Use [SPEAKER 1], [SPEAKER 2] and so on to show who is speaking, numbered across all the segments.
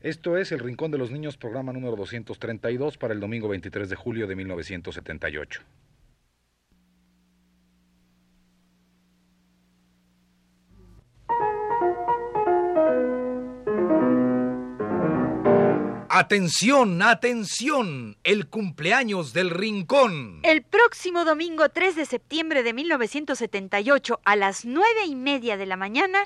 [SPEAKER 1] Esto es El Rincón de los Niños, programa número 232 para el domingo 23 de julio de 1978. Atención, atención, el cumpleaños del Rincón.
[SPEAKER 2] El próximo domingo 3 de septiembre de 1978 a las nueve y media de la mañana,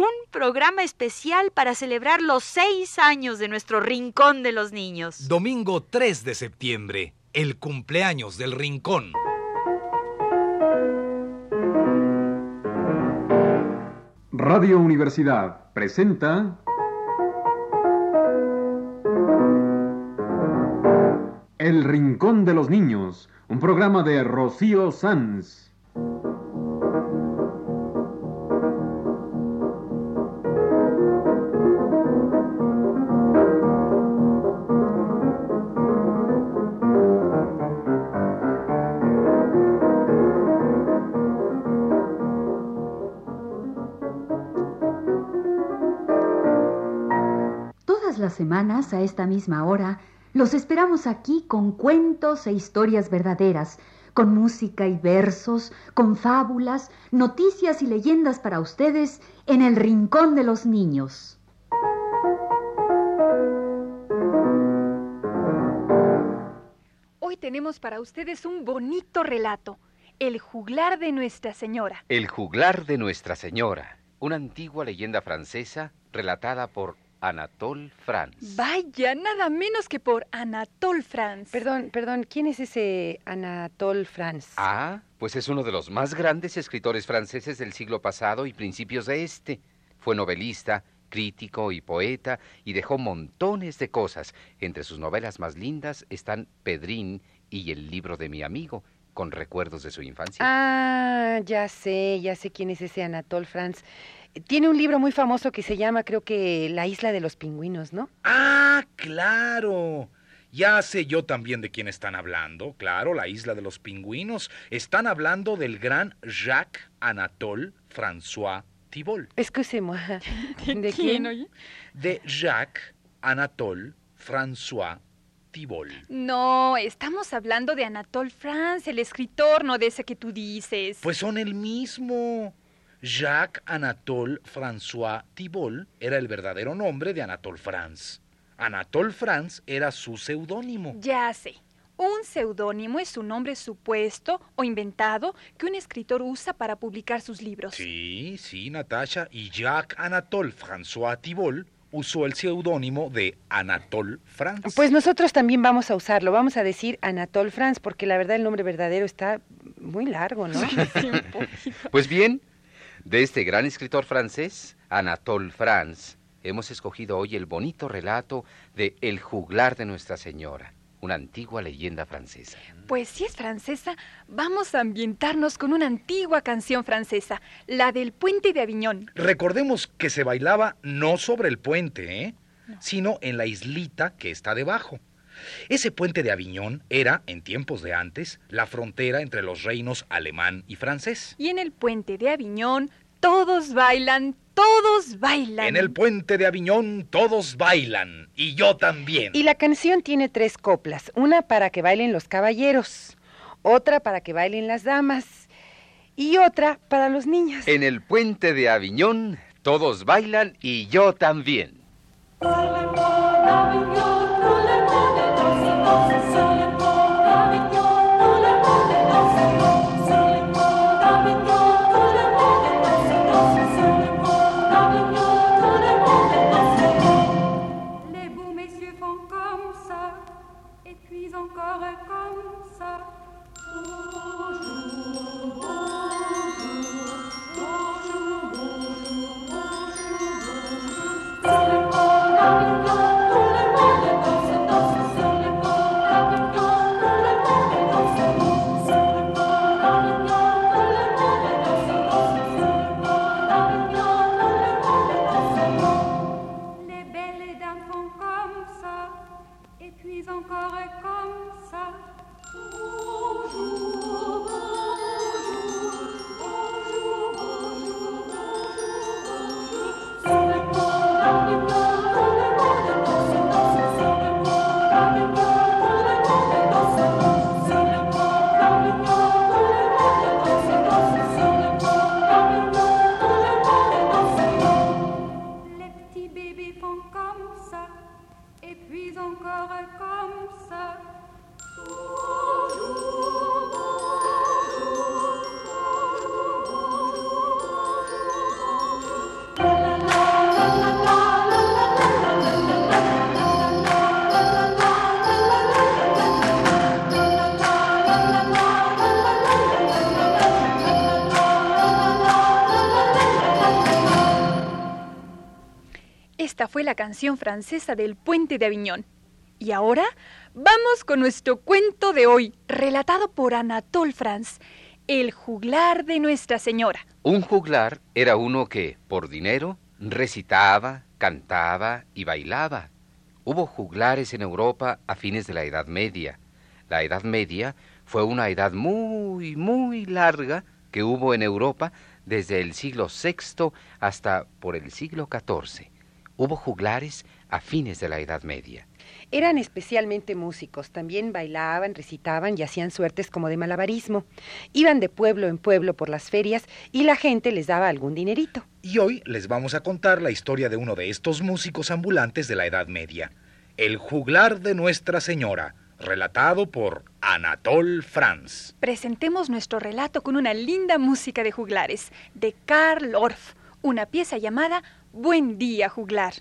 [SPEAKER 2] un programa especial para celebrar los seis años de nuestro Rincón de los Niños.
[SPEAKER 1] Domingo 3 de septiembre, el cumpleaños del Rincón.
[SPEAKER 3] Radio Universidad presenta El Rincón de los Niños, un programa de Rocío Sanz.
[SPEAKER 4] A esta misma hora, los esperamos aquí con cuentos e historias verdaderas, con música y versos, con fábulas, noticias y leyendas para ustedes en el Rincón de los Niños.
[SPEAKER 5] Hoy tenemos para ustedes un bonito relato, El juglar de Nuestra Señora.
[SPEAKER 6] El juglar de Nuestra Señora, una antigua leyenda francesa relatada por Anatole France.
[SPEAKER 5] Vaya, nada menos que por Anatole France.
[SPEAKER 7] Perdón, perdón, ¿quién es ese Anatole France?
[SPEAKER 6] Ah, pues es uno de los más grandes escritores franceses del siglo pasado y principios de este. Fue novelista, crítico y poeta y dejó montones de cosas. Entre sus novelas más lindas están Pedrín y El libro de mi amigo, con recuerdos de su infancia.
[SPEAKER 7] Ah, ya sé, ya sé quién es ese Anatole France. Tiene un libro muy famoso que se llama, creo que, La isla de los pingüinos, ¿no?
[SPEAKER 1] Ah, claro. Ya sé yo también de quién están hablando. Claro, la isla de los pingüinos. Están hablando del gran Jacques Anatole François Thibault.
[SPEAKER 7] Excusez-moi.
[SPEAKER 5] ¿De, quién, oye?
[SPEAKER 1] De Jacques Anatole François Thibault.
[SPEAKER 5] No, estamos hablando de Anatole France, el escritor, no de ese que tú dices.
[SPEAKER 1] Pues son el mismo. Jacques Anatole François Thibault era el verdadero nombre de Anatole France. Anatole France era su seudónimo.
[SPEAKER 5] Ya sé. Un seudónimo es un nombre supuesto o inventado que un escritor usa para publicar sus libros.
[SPEAKER 1] Sí, sí, Natasha. Y Jacques Anatole François Thibault usó el seudónimo de Anatole France.
[SPEAKER 7] Pues nosotros también vamos a usarlo. Vamos a decir Anatole France porque la verdad el nombre verdadero está muy largo, ¿no?
[SPEAKER 6] Pues bien, de este gran escritor francés, Anatole France, hemos escogido hoy el bonito relato de El juglar de Nuestra Señora, una antigua leyenda francesa.
[SPEAKER 5] Pues si es francesa, vamos a ambientarnos con una antigua canción francesa, la del puente de Aviñón.
[SPEAKER 1] Recordemos que se bailaba no sobre el puente, ¿eh? sino en la islita que está debajo. Ese puente de Aviñón era, en tiempos de antes, la frontera entre los reinos alemán y francés.
[SPEAKER 5] Y en el puente de Aviñón todos bailan, todos bailan.
[SPEAKER 1] En el puente de Aviñón todos bailan, y yo también.
[SPEAKER 7] Y la canción tiene tres coplas, una para que bailen los caballeros, otra para que bailen las damas y otra para los niños.
[SPEAKER 6] En el puente de Aviñón todos bailan y yo también.
[SPEAKER 8] Les
[SPEAKER 5] la canción francesa del puente de Aviñón. Y ahora vamos con nuestro cuento de hoy, relatado por Anatole France, El juglar de Nuestra Señora.
[SPEAKER 6] Un juglar era uno que, por dinero, recitaba, cantaba y bailaba. Hubo juglares en Europa a fines de la Edad Media. La Edad Media fue una edad muy, muy larga que hubo en Europa desde el siglo VI hasta por el siglo XIV. Hubo juglares a fines de la Edad Media.
[SPEAKER 7] Eran especialmente músicos, también bailaban, recitaban y hacían suertes como de malabarismo. Iban de pueblo en pueblo por las ferias y la gente les daba algún dinerito.
[SPEAKER 1] Y hoy les vamos a contar la historia de uno de estos músicos ambulantes de la Edad Media, el juglar de Nuestra Señora, relatado por Anatole France.
[SPEAKER 5] Presentemos nuestro relato con una linda música de juglares, de Karl Orff, una pieza llamada Buen día, juglar.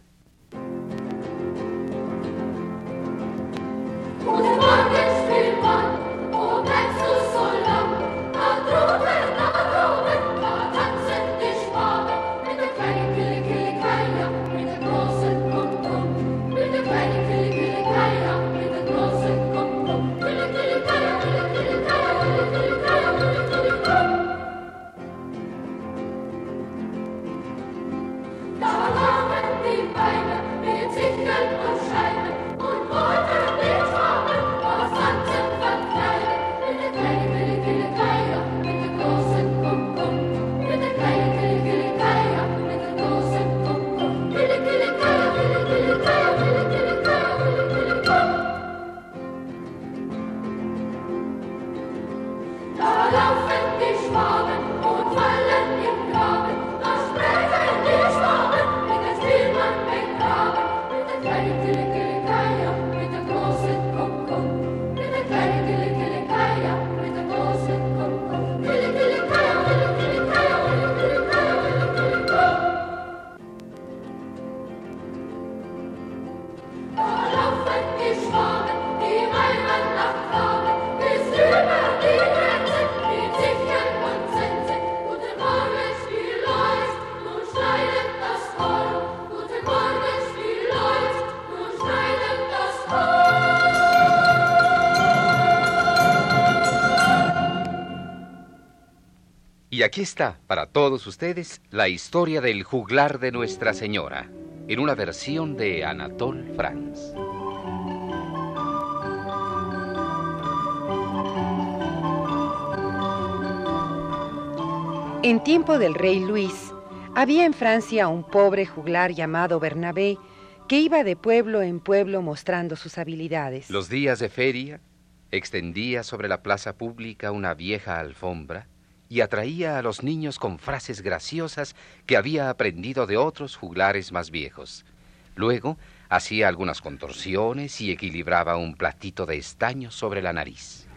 [SPEAKER 8] Fallen
[SPEAKER 6] aquí está, para todos ustedes, la historia del juglar de Nuestra Señora, en una versión de Anatole France.
[SPEAKER 7] En tiempo del rey Luis, había en Francia un pobre juglar llamado Bernabé que iba de pueblo en pueblo mostrando sus habilidades.
[SPEAKER 6] Los días de feria extendía sobre la plaza pública una vieja alfombra y atraía a los niños con frases graciosas que había aprendido de otros juglares más viejos. Luego hacía algunas contorsiones y equilibraba un platito de estaño sobre la nariz.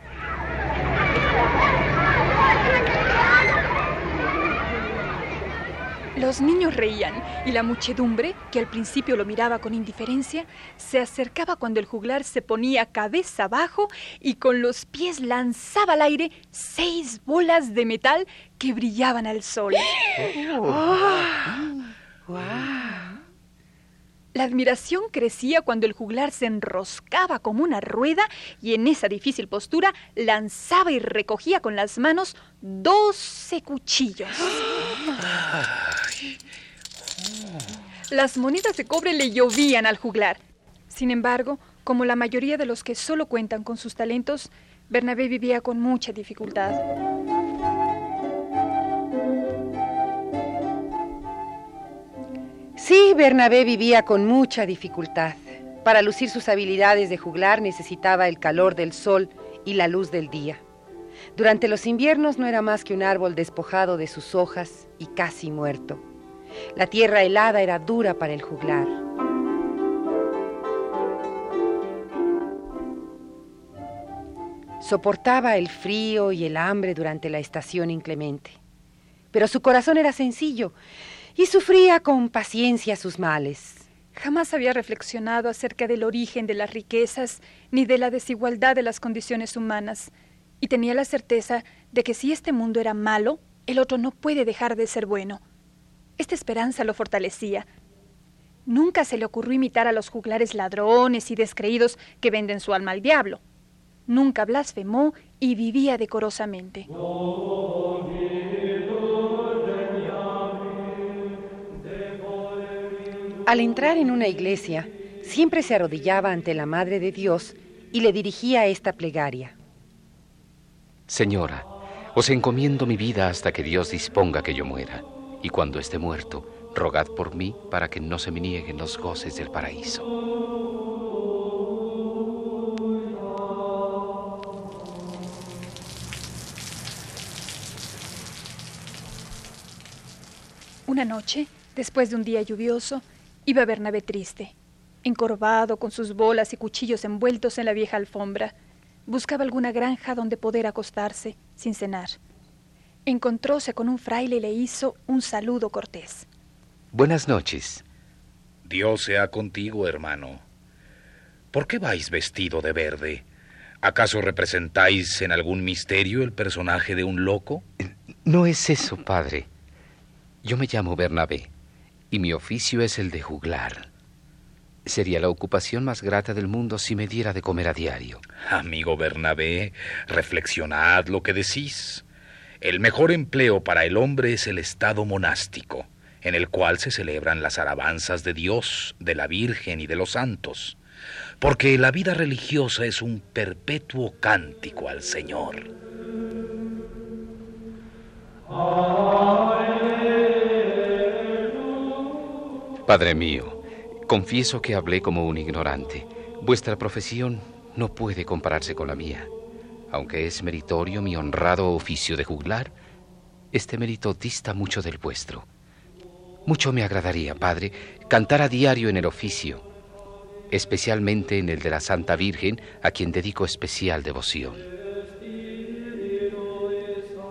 [SPEAKER 5] Los niños reían y la muchedumbre, que al principio lo miraba con indiferencia, se acercaba cuando el juglar se ponía cabeza abajo y con los pies lanzaba al aire seis bolas de metal que brillaban al sol. La admiración crecía cuando el juglar se enroscaba como una rueda y en esa difícil postura lanzaba y recogía con las manos doce cuchillos. Las monedas de cobre le llovían al juglar. Sin embargo, como la mayoría de los que solo cuentan con sus talentos, Bernabé vivía con mucha dificultad.
[SPEAKER 7] Sí, Bernabé vivía con mucha dificultad. Para lucir sus habilidades de juglar necesitaba el calor del sol y la luz del día. Durante los inviernos no era más que un árbol despojado de sus hojas y casi muerto. La tierra helada era dura para el juglar. Soportaba el frío y el hambre durante la estación inclemente. Pero su corazón era sencillo y sufría con paciencia sus males.
[SPEAKER 5] Jamás había reflexionado acerca del origen de las riquezas ni de la desigualdad de las condiciones humanas, y tenía la certeza de que si este mundo era malo, el otro no puede dejar de ser bueno. Esta esperanza lo fortalecía. Nunca se le ocurrió imitar a los juglares ladrones y descreídos que venden su alma al diablo. Nunca blasfemó y vivía decorosamente.
[SPEAKER 7] Al entrar en una iglesia, siempre se arrodillaba ante la Madre de Dios y le dirigía esta plegaria.
[SPEAKER 6] Señora, os encomiendo mi vida hasta que Dios disponga que yo muera, y cuando esté muerto, rogad por mí para que no se me nieguen los goces del paraíso.
[SPEAKER 5] Una noche, después de un día lluvioso, iba Bernabé triste, encorvado con sus bolas y cuchillos envueltos en la vieja alfombra. Buscaba alguna granja donde poder acostarse sin cenar. Encontróse con un fraile y le hizo un saludo cortés.
[SPEAKER 6] Buenas noches.
[SPEAKER 1] Dios sea contigo, hermano. ¿Por qué vais vestido de verde? ¿Acaso representáis en algún misterio el personaje de un loco?
[SPEAKER 6] No es eso, padre. Yo me llamo Bernabé y mi oficio es el de juglar. Sería la ocupación más grata del mundo si me diera de comer a diario.
[SPEAKER 1] Amigo Bernabé, reflexionad lo que decís. El mejor empleo para el hombre es el estado monástico, en el cual se celebran las alabanzas de Dios, de la Virgen y de los santos, porque la vida religiosa es un perpetuo cántico al Señor.
[SPEAKER 6] Padre mío, confieso que hablé como un ignorante. Vuestra profesión no puede compararse con la mía. Aunque es meritorio mi honrado oficio de juglar, este mérito dista mucho del vuestro. Mucho me agradaría, Padre, cantar a diario en el oficio, especialmente en el de la Santa Virgen, a quien dedico especial devoción.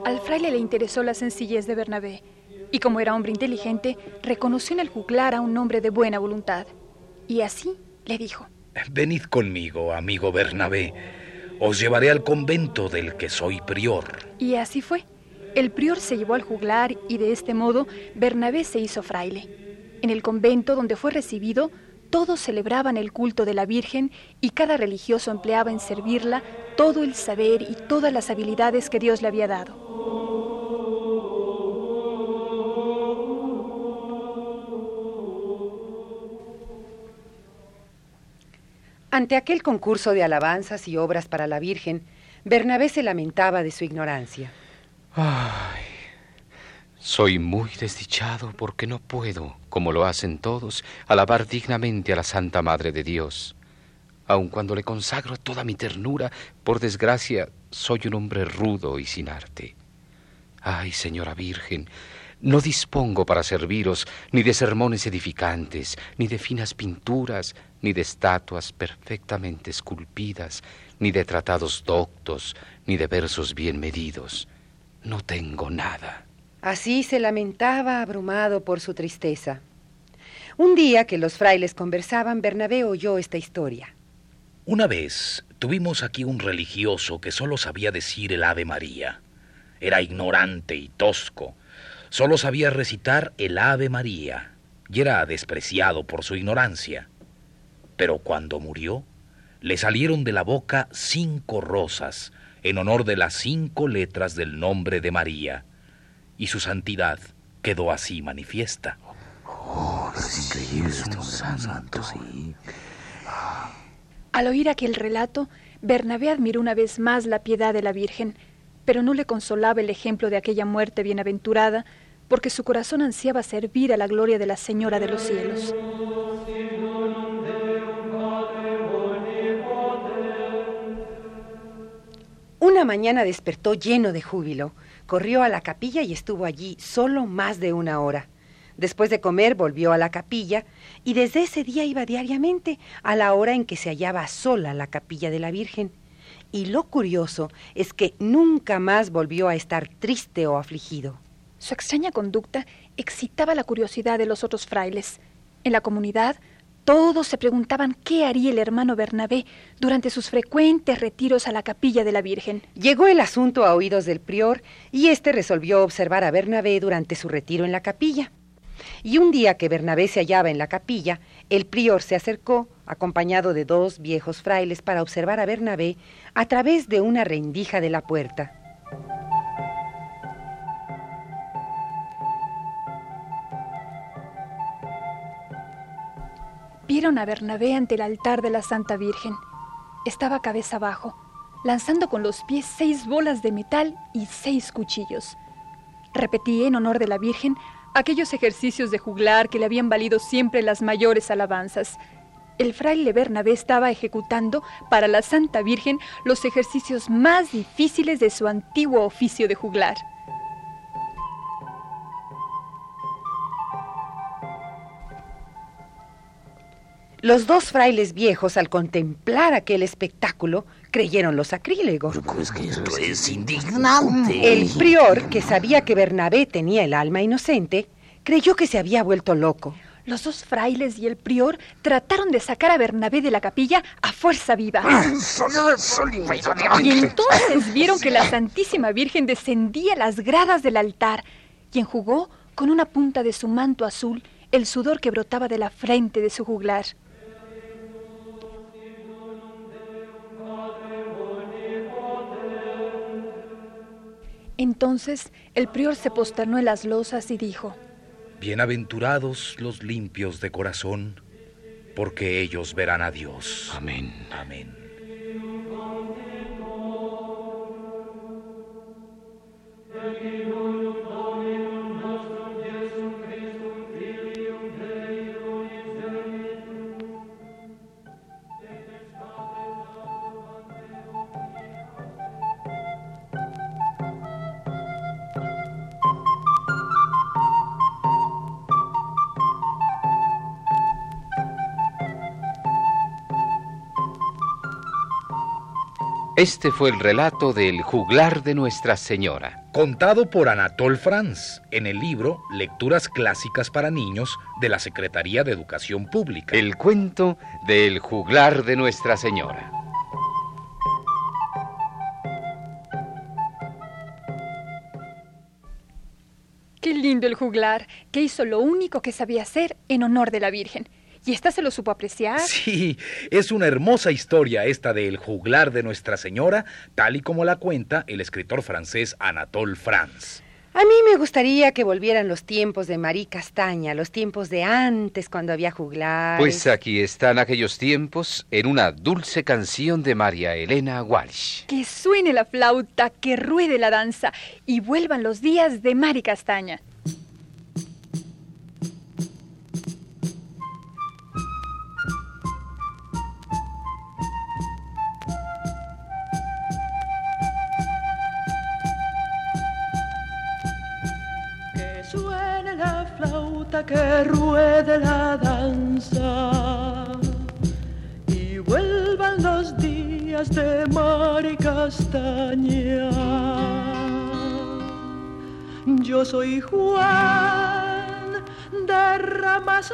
[SPEAKER 5] Al fraile le interesó la sencillez de Bernabé, y como era hombre inteligente, reconoció en el juglar a un hombre de buena voluntad. Y así le dijo,
[SPEAKER 1] Venid conmigo, amigo Bernabé. Os llevaré al convento del que soy prior.
[SPEAKER 5] y así fue. El prior se llevó al juglar y de este modo Bernabé se hizo fraile. En el convento donde fue recibido, todos celebraban el culto de la Virgen y cada religioso empleaba en servirla todo el saber y todas las habilidades que Dios le había dado.
[SPEAKER 7] Ante aquel concurso de alabanzas y obras para la Virgen, Bernabé se lamentaba de su ignorancia.
[SPEAKER 6] Ay, soy muy desdichado porque no puedo, como lo hacen todos, alabar dignamente a la Santa Madre de Dios. Aun cuando le consagro toda mi ternura, por desgracia, soy un hombre rudo y sin arte. Ay, Señora Virgen, no dispongo para serviros ni de sermones edificantes, ni de finas pinturas, ni de estatuas perfectamente esculpidas, ni de tratados doctos, ni de versos bien medidos. No tengo nada.
[SPEAKER 7] Así se lamentaba abrumado por su tristeza. Un día que los frailes conversaban, Bernabé oyó esta historia.
[SPEAKER 1] Una vez tuvimos aquí un religioso que solo sabía decir el Ave María. Era ignorante y tosco. Solo sabía recitar el Ave María y era despreciado por su ignorancia. Pero cuando murió, le salieron de la boca cinco rosas en honor de las cinco letras del nombre de María, y su santidad quedó así manifiesta.
[SPEAKER 5] Al oír aquel relato, Bernabé admiró una vez más la piedad de la Virgen, pero no le consolaba el ejemplo de aquella muerte bienaventurada, porque su corazón ansiaba servir a la gloria de la Señora de los cielos.
[SPEAKER 7] Una mañana despertó lleno de júbilo, corrió a la capilla y estuvo allí solo más de una hora. Después de comer volvió a la capilla y desde ese día iba diariamente a la hora en que se hallaba sola la capilla de la Virgen. Y lo curioso es que nunca más volvió a estar triste o afligido.
[SPEAKER 5] Su extraña conducta excitaba la curiosidad de los otros frailes. En la comunidad, todos se preguntaban qué haría el hermano Bernabé durante sus frecuentes retiros a la capilla de la Virgen.
[SPEAKER 7] Llegó el asunto a oídos del prior y éste resolvió observar a Bernabé durante su retiro en la capilla. Y un día que Bernabé se hallaba en la capilla, el prior se acercó, acompañado de dos viejos frailes, para observar a Bernabé a través de una rendija de la puerta.
[SPEAKER 5] Vieron a Bernabé ante el altar de la Santa Virgen. Estaba cabeza abajo, lanzando con los pies seis bolas de metal y seis cuchillos. Repetí en honor de la Virgen aquellos ejercicios de juglar que le habían valido siempre las mayores alabanzas. El fraile Bernabé estaba ejecutando para la Santa Virgen los ejercicios más difíciles de su antiguo oficio de juglar.
[SPEAKER 7] Los dos frailes viejos, al contemplar aquel espectáculo, creyeron lo sacrílego.
[SPEAKER 9] Pues que esto es indignante.
[SPEAKER 7] El prior, que sabía que Bernabé tenía el alma inocente, creyó que se había vuelto loco.
[SPEAKER 5] Los dos frailes y el prior trataron de sacar a Bernabé de la capilla a fuerza viva. Y entonces vieron que la Santísima Virgen descendía las gradas del altar y enjugó con una punta de su manto azul el sudor que brotaba de la frente de su juglar. Entonces el prior se posternó en las losas y dijo,
[SPEAKER 1] Bienaventurados los limpios de corazón, porque ellos verán a Dios.
[SPEAKER 6] Amén.
[SPEAKER 1] Amén.
[SPEAKER 6] Este fue el relato del juglar de Nuestra Señora.
[SPEAKER 1] Contado por Anatole France en el libro Lecturas Clásicas para Niños de la Secretaría de Educación Pública.
[SPEAKER 6] El cuento del juglar de Nuestra Señora.
[SPEAKER 5] Qué lindo el juglar, que hizo lo único que sabía hacer en honor de la Virgen. ¿Y esta se lo supo apreciar?
[SPEAKER 1] Sí, es una hermosa historia esta del juglar de Nuestra Señora, tal y como la cuenta el escritor francés Anatole France.
[SPEAKER 7] A mí me gustaría que volvieran los tiempos de Marí Castaña, los tiempos de antes, cuando había juglares.
[SPEAKER 6] Pues aquí están aquellos tiempos en una dulce canción de María Elena Walsh.
[SPEAKER 5] Que suene la flauta, que ruede la danza y vuelvan los días de Mari Castaña.
[SPEAKER 10] Flauta, que ruede la danza y vuelvan los días de mar y castaña. Yo soy Juan de Ramasales,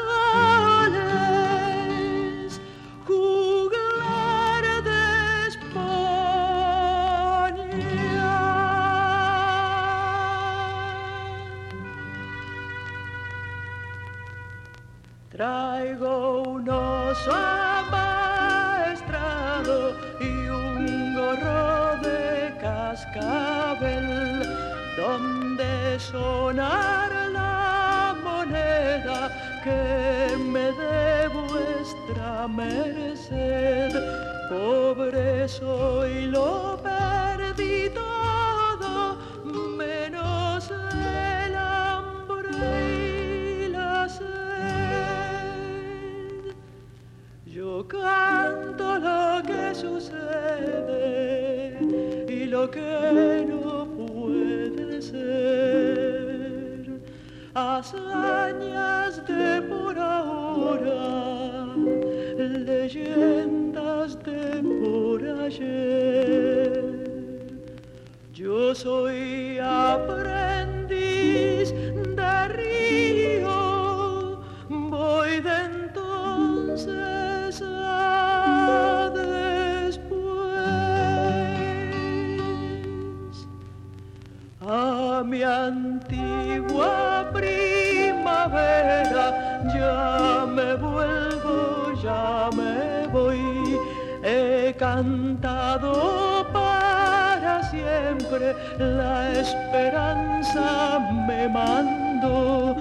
[SPEAKER 10] cantado para siempre, la esperanza me mando.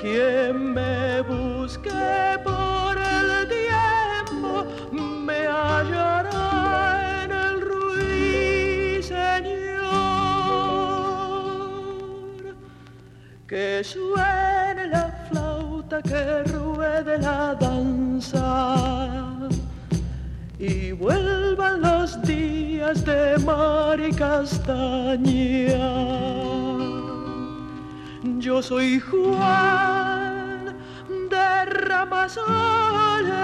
[SPEAKER 10] Quien me busque por el tiempo me hallará en el ruiseñor. Que suene la flauta, que ruede la danza y vuelvan los días de mar y castaña. Yo soy Juan de Ramazones,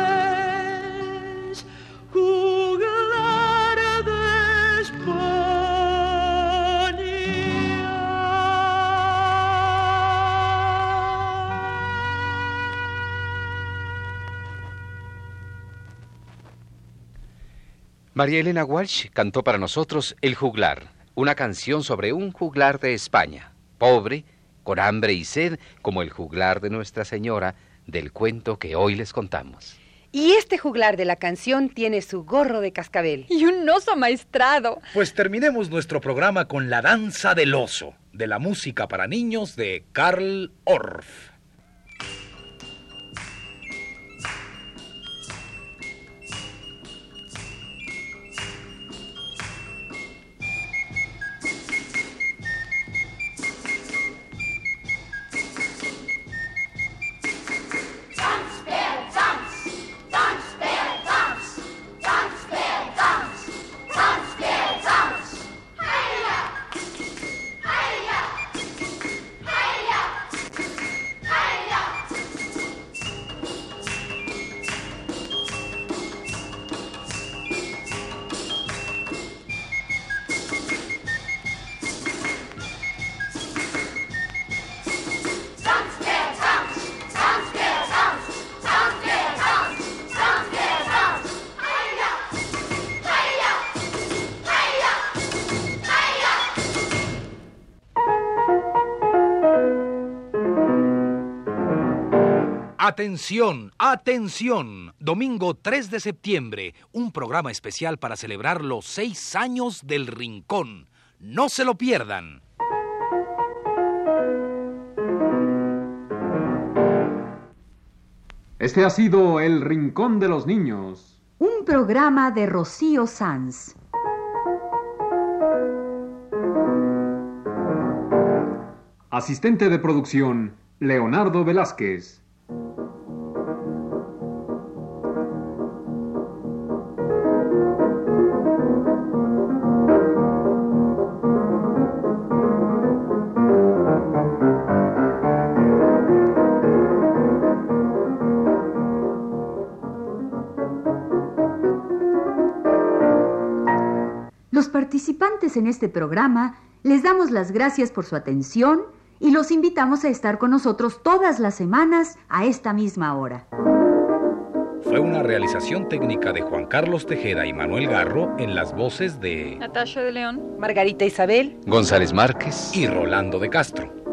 [SPEAKER 6] María Elena Walsh cantó para nosotros El Juglar, una canción sobre un juglar de España, pobre, con hambre y sed, como el juglar de Nuestra Señora del cuento que hoy les contamos.
[SPEAKER 7] Y este juglar de la canción tiene su gorro de cascabel.
[SPEAKER 5] Y un oso amaestrado.
[SPEAKER 1] Pues terminemos nuestro programa con La Danza del Oso, de la música para niños de Karl Orff. Atención, atención. Domingo 3 de septiembre, un programa especial para celebrar los seis años del Rincón. No se lo pierdan.
[SPEAKER 3] Este ha sido El Rincón de los Niños.
[SPEAKER 4] Un programa de Rocío Sanz.
[SPEAKER 3] Asistente de producción, Leonardo Velázquez.
[SPEAKER 4] Participantes en este programa les damos las gracias por su atención y los invitamos a estar con nosotros todas las semanas a esta misma hora.
[SPEAKER 1] Fue una realización técnica de Juan Carlos Tejeda y Manuel Garro en las voces de
[SPEAKER 5] Natasha de León.
[SPEAKER 7] Margarita Isabel.
[SPEAKER 6] González Márquez.
[SPEAKER 1] y Rolando de Castro.